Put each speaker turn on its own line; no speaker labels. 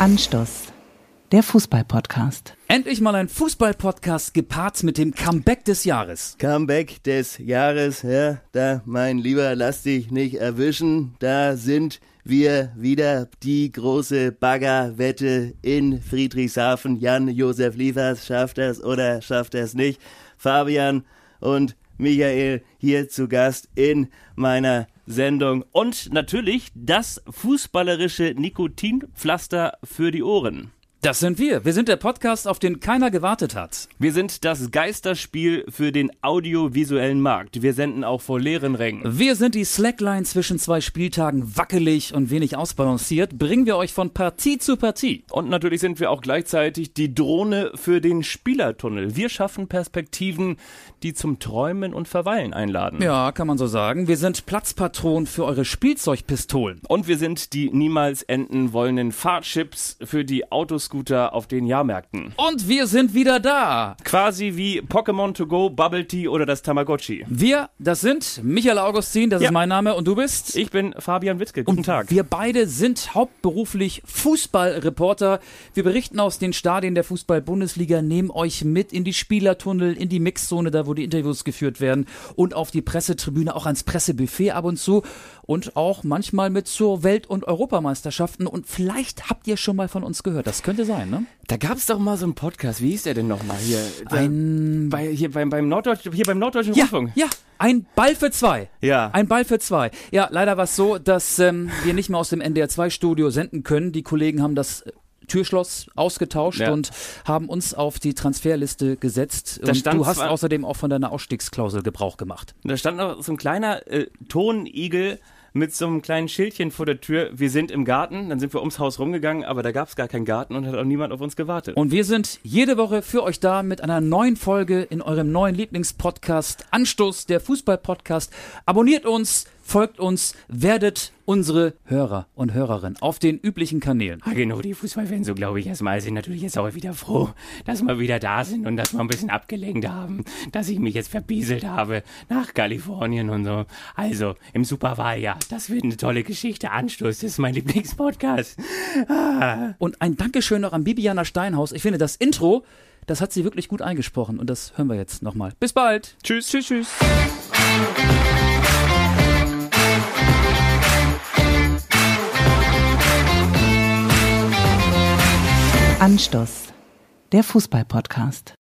Anstoß, der Fußball-Podcast.
Endlich mal ein Fußball-Podcast gepaart mit dem Comeback des Jahres.
Comeback des Jahres, ja, da, mein Lieber, lass dich nicht erwischen. Da sind wir wieder die große Baggerwette in Friedrichshafen. Jan-Josef Liefers, schafft es oder schafft es nicht? Fabian und Michael hier zu Gast in meiner Sendung. Und natürlich das fußballerische Nikotinpflaster für die Ohren.
Das sind wir. Wir sind der Podcast, auf den keiner gewartet hat.
Wir sind das Geisterspiel für den audiovisuellen Markt. Wir senden auch vor leeren Rängen.
Wir sind die Slackline zwischen zwei Spieltagen wackelig und wenig ausbalanciert. Bringen wir euch von Partie zu Partie.
Und natürlich sind wir auch gleichzeitig die Drohne für den Spielertunnel. Wir schaffen Perspektiven, die zum Träumen und Verweilen einladen.
Ja, kann man so sagen. Wir sind Platzpatron für eure Spielzeugpistolen.
Und wir sind die niemals enden wollenden Fahrchips für die Autos Scooter auf den Jahrmärkten.
Und wir sind wieder da.
Quasi wie Pokémon To Go, Bubble Tea oder das Tamagotchi.
Wir, das sind Michael Augustin, das ja. ist mein Name und du bist?
Ich bin Fabian Wittke. Guten
und
Tag.
Wir beide sind hauptberuflich Fußballreporter. Wir berichten aus den Stadien der Fußball-Bundesliga, nehmen euch mit in die Spielertunnel, in die Mixzone, da wo die Interviews geführt werden und auf die Pressetribüne, auch ans Pressebuffet ab und zu und auch manchmal mit zur Welt- und Europameisterschaften. Und vielleicht habt ihr schon mal von uns gehört. Das könnte könnte sein, ne?
Da gab es doch mal so einen Podcast, wie hieß der denn nochmal hier?
Ein
bei, hier beim, beim Norddeutsch, hier beim Norddeutschen
ja,
Rundfunk.
Ja, ein Ball für zwei.
Ja.
Ein Ball für zwei. Ja, leider war es so, dass ähm, wir nicht mehr aus dem NDR 2 Studio senden können. Die Kollegen haben das Türschloss ausgetauscht ja. und haben uns auf die Transferliste gesetzt.
Da
du hast außerdem auch von deiner Ausstiegsklausel Gebrauch gemacht.
Da stand noch so ein kleiner äh, Tonigel mit so einem kleinen Schildchen vor der Tür, wir sind im Garten, dann sind wir ums Haus rumgegangen, aber da gab es gar keinen Garten und hat auch niemand auf uns gewartet.
Und wir sind jede Woche für euch da mit einer neuen Folge in eurem neuen Lieblingspodcast, Anstoß, der Fußball-Podcast. Abonniert uns, folgt uns, werdet unsere Hörer und Hörerinnen auf den üblichen Kanälen.
Ah, genau, die Fußballfans, so glaube ich erstmal, sind natürlich jetzt auch wieder froh, dass wir wieder da sind und dass wir ein bisschen abgelenkt haben, dass ich mich jetzt verbieselt habe nach Kalifornien und so. Also, im Superwahljahr, das wird eine tolle Geschichte. Anstoß, das ist mein Lieblingspodcast.
Ah. Und ein Dankeschön noch an Bibiana Steinhaus. Ich finde, das Intro, das hat sie wirklich gut eingesprochen und das hören wir jetzt nochmal. Bis bald.
Tschüss, tschüss, tschüss.
Anstoß, der Fußball-Podcast.